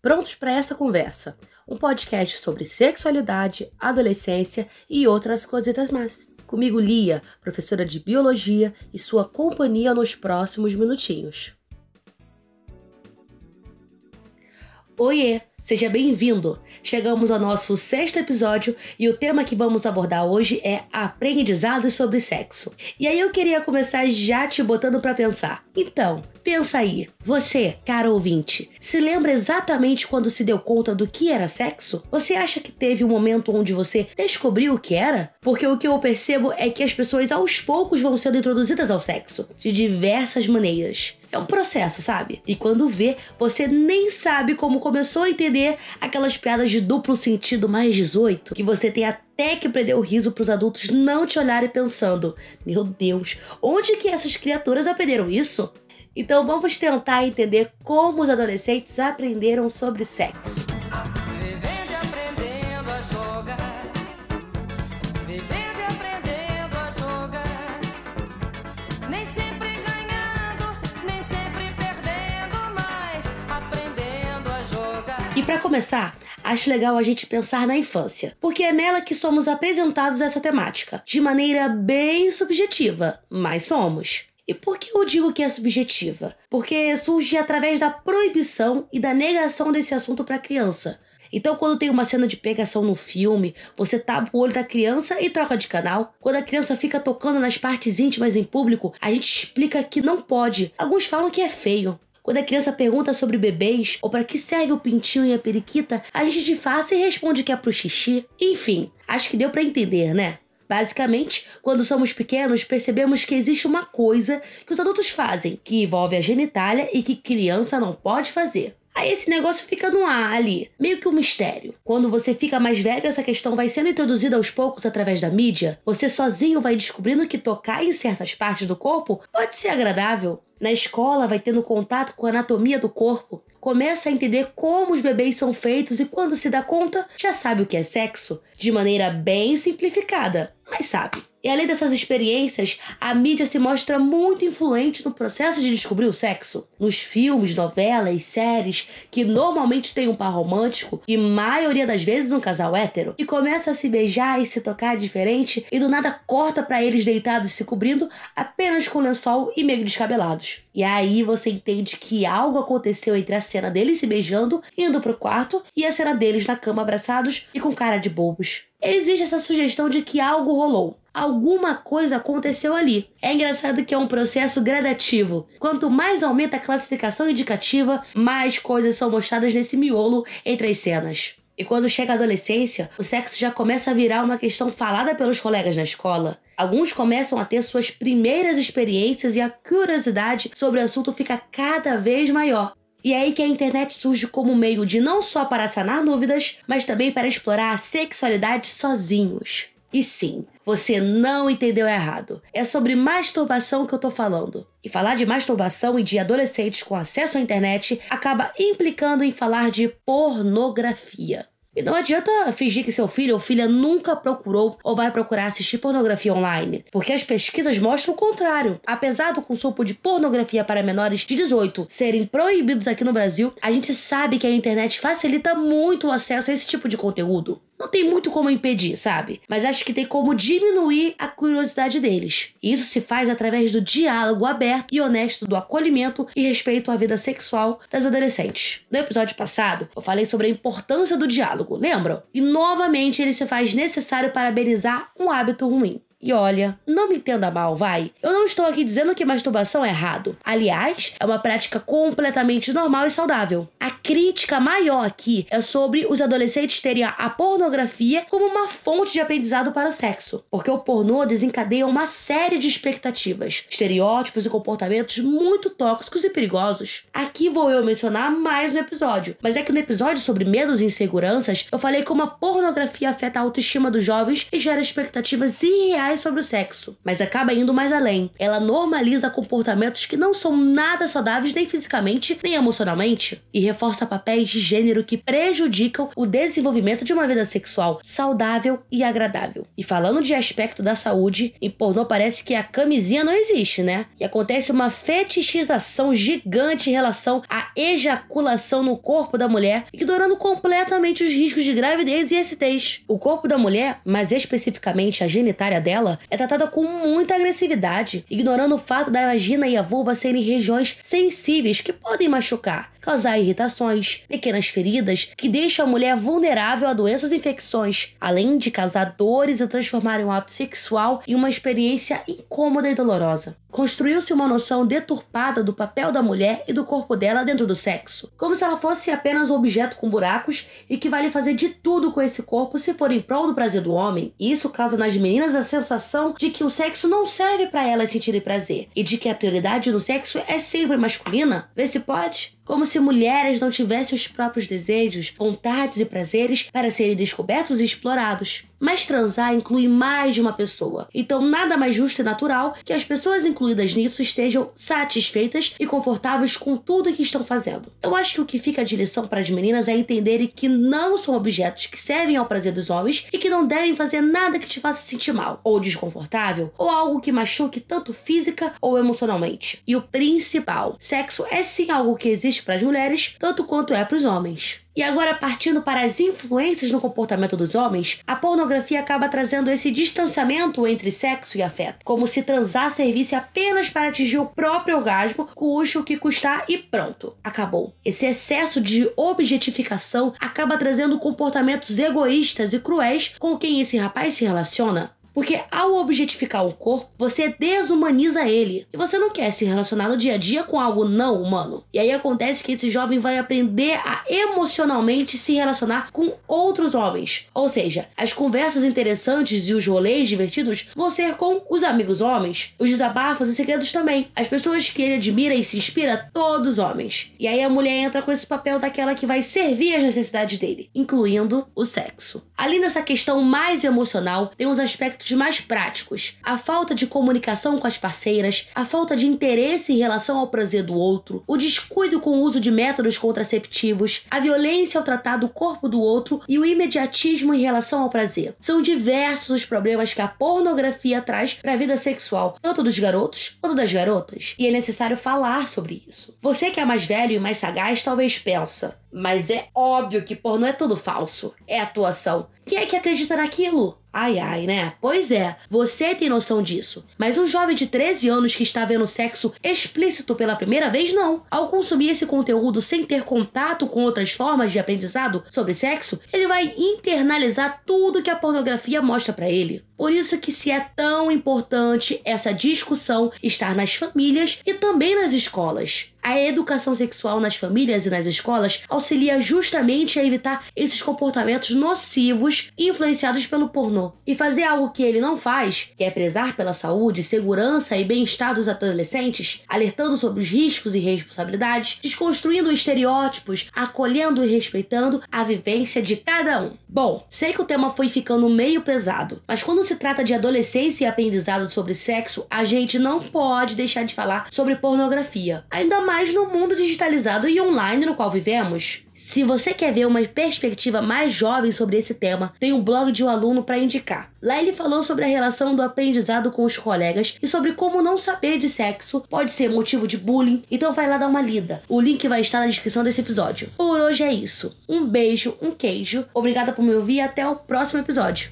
Prontos para essa conversa? Um podcast sobre sexualidade, adolescência e outras coisitas mais. Comigo, Lia, professora de biologia, e sua companhia nos próximos minutinhos. Oiê, seja bem-vindo! Chegamos ao nosso sexto episódio e o tema que vamos abordar hoje é aprendizado sobre sexo. E aí eu queria começar já te botando para pensar. Então, pensa aí, você, cara ouvinte, se lembra exatamente quando se deu conta do que era sexo? Você acha que teve um momento onde você descobriu o que era? Porque o que eu percebo é que as pessoas aos poucos vão sendo introduzidas ao sexo de diversas maneiras. É um processo, sabe? E quando vê, você nem sabe como começou a entender aquelas piadas de duplo sentido mais 18, que você tem até que prender o riso para os adultos não te olharem pensando: meu Deus, onde que essas criaturas aprenderam isso? Então vamos tentar entender como os adolescentes aprenderam sobre sexo. Para começar, acho legal a gente pensar na infância, porque é nela que somos apresentados essa temática, de maneira bem subjetiva, mas somos. E por que eu digo que é subjetiva? Porque surge através da proibição e da negação desse assunto para a criança. Então, quando tem uma cena de pegação no filme, você tapa o olho da criança e troca de canal. Quando a criança fica tocando nas partes íntimas em público, a gente explica que não pode. Alguns falam que é feio. Quando a criança pergunta sobre bebês ou para que serve o pintinho e a periquita, a gente disfarça e responde que é pro xixi. Enfim, acho que deu para entender, né? Basicamente, quando somos pequenos, percebemos que existe uma coisa que os adultos fazem, que envolve a genitália e que criança não pode fazer. Aí esse negócio fica no ar ali, meio que um mistério. Quando você fica mais velho, essa questão vai sendo introduzida aos poucos através da mídia. Você sozinho vai descobrindo que tocar em certas partes do corpo pode ser agradável. Na escola, vai tendo contato com a anatomia do corpo, começa a entender como os bebês são feitos e quando se dá conta, já sabe o que é sexo, de maneira bem simplificada, mas sabe. E além dessas experiências, a mídia se mostra muito influente no processo de descobrir o sexo. Nos filmes, novelas, séries, que normalmente tem um par romântico e maioria das vezes um casal hétero, e começa a se beijar e se tocar diferente e do nada corta para eles deitados se cobrindo apenas com lençol e meio descabelados. E aí você entende que algo aconteceu entre a cena deles se beijando, indo pro quarto, e a cena deles na cama abraçados e com cara de bobos. Existe essa sugestão de que algo rolou alguma coisa aconteceu ali. É engraçado que é um processo gradativo. Quanto mais aumenta a classificação indicativa, mais coisas são mostradas nesse miolo entre as cenas. E quando chega a adolescência, o sexo já começa a virar uma questão falada pelos colegas na escola. Alguns começam a ter suas primeiras experiências e a curiosidade sobre o assunto fica cada vez maior. E é aí que a internet surge como meio de não só para sanar dúvidas, mas também para explorar a sexualidade sozinhos. E sim, você não entendeu errado. É sobre masturbação que eu tô falando. E falar de masturbação e de adolescentes com acesso à internet acaba implicando em falar de pornografia. E não adianta fingir que seu filho ou filha nunca procurou ou vai procurar assistir pornografia online, porque as pesquisas mostram o contrário. Apesar do consumo de pornografia para menores de 18 serem proibidos aqui no Brasil, a gente sabe que a internet facilita muito o acesso a esse tipo de conteúdo. Não tem muito como impedir, sabe? Mas acho que tem como diminuir a curiosidade deles. Isso se faz através do diálogo aberto e honesto do acolhimento e respeito à vida sexual das adolescentes. No episódio passado, eu falei sobre a importância do diálogo, lembram? E novamente ele se faz necessário para amenizar um hábito ruim. E olha, não me entenda mal, vai. Eu não estou aqui dizendo que masturbação é errado. Aliás, é uma prática completamente normal e saudável. A crítica maior aqui é sobre os adolescentes terem a pornografia como uma fonte de aprendizado para o sexo. Porque o pornô desencadeia uma série de expectativas, estereótipos e comportamentos muito tóxicos e perigosos. Aqui vou eu mencionar mais um episódio, mas é que no episódio sobre medos e inseguranças, eu falei como a pornografia afeta a autoestima dos jovens e gera expectativas irreais sobre o sexo, mas acaba indo mais além. Ela normaliza comportamentos que não são nada saudáveis nem fisicamente nem emocionalmente e reforça papéis de gênero que prejudicam o desenvolvimento de uma vida sexual saudável e agradável. E falando de aspecto da saúde, em pornô parece que a camisinha não existe, né? E acontece uma fetichização gigante em relação à ejaculação no corpo da mulher, ignorando completamente os riscos de gravidez e STs. O corpo da mulher, mais especificamente a genitária dela, é tratada com muita agressividade, ignorando o fato da vagina e a vulva serem regiões sensíveis que podem machucar, causar irritações, pequenas feridas que deixam a mulher vulnerável a doenças e infecções, além de causar dores e transformar um ato sexual em uma experiência incômoda e dolorosa. Construiu-se uma noção deturpada do papel da mulher e do corpo dela dentro do sexo, como se ela fosse apenas um objeto com buracos e que vale fazer de tudo com esse corpo se for em prol do prazer do homem. Isso causa nas meninas a sensação de que o sexo não serve para elas sentirem prazer e de que a prioridade no sexo é sempre masculina. Vê se pode como se mulheres não tivessem os próprios desejos, vontades e prazeres para serem descobertos e explorados. Mas transar inclui mais de uma pessoa, então nada mais justo e natural que as pessoas incluídas nisso estejam satisfeitas e confortáveis com tudo que estão fazendo. Então acho que o que fica de lição para as meninas é entenderem que não são objetos que servem ao prazer dos homens e que não devem fazer nada que te faça sentir mal, ou desconfortável, ou algo que machuque tanto física ou emocionalmente. E o principal, sexo é sim algo que existe para as mulheres, tanto quanto é para os homens. E agora, partindo para as influências no comportamento dos homens, a pornografia acaba trazendo esse distanciamento entre sexo e afeto, como se transar servisse apenas para atingir o próprio orgasmo, custe o que custar e pronto, acabou. Esse excesso de objetificação acaba trazendo comportamentos egoístas e cruéis com quem esse rapaz se relaciona, porque ao objetificar o corpo, você desumaniza ele. E você não quer se relacionar no dia a dia com algo não humano. E aí acontece que esse jovem vai aprender a emocionalmente se relacionar com outros homens. Ou seja, as conversas interessantes e os rolês divertidos vão ser com os amigos homens, os desabafos e segredos também. As pessoas que ele admira e se inspira, todos homens. E aí a mulher entra com esse papel daquela que vai servir as necessidades dele, incluindo o sexo. Além dessa questão mais emocional, tem os aspectos aspectos mais práticos, a falta de comunicação com as parceiras, a falta de interesse em relação ao prazer do outro, o descuido com o uso de métodos contraceptivos, a violência ao tratar do corpo do outro e o imediatismo em relação ao prazer. São diversos os problemas que a pornografia traz para a vida sexual, tanto dos garotos quanto das garotas, e é necessário falar sobre isso. Você que é mais velho e mais sagaz talvez pensa, mas é óbvio que pornô é tudo falso, é atuação. Quem é que acredita naquilo? Ai, ai, né? Pois é, você tem noção disso. Mas um jovem de 13 anos que está vendo sexo explícito pela primeira vez, não. Ao consumir esse conteúdo sem ter contato com outras formas de aprendizado sobre sexo, ele vai internalizar tudo que a pornografia mostra para ele. Por isso que se é tão importante essa discussão estar nas famílias e também nas escolas. A educação sexual nas famílias e nas escolas auxilia justamente a evitar esses comportamentos nocivos influenciados pelo pornô e fazer algo que ele não faz, que é prezar pela saúde, segurança e bem-estar dos adolescentes, alertando sobre os riscos e responsabilidades, desconstruindo estereótipos, acolhendo e respeitando a vivência de cada um. Bom, sei que o tema foi ficando meio pesado, mas quando se trata de adolescência e aprendizado sobre sexo, a gente não pode deixar de falar sobre pornografia. Ainda mais no mundo digitalizado e online no qual vivemos. Se você quer ver uma perspectiva mais jovem sobre esse tema, tem um blog de um aluno para indicar. Lá ele falou sobre a relação do aprendizado com os colegas e sobre como não saber de sexo pode ser motivo de bullying, então vai lá dar uma lida. O link vai estar na descrição desse episódio. Por hoje é isso. Um beijo, um queijo. Obrigada por me ouvir e até o próximo episódio.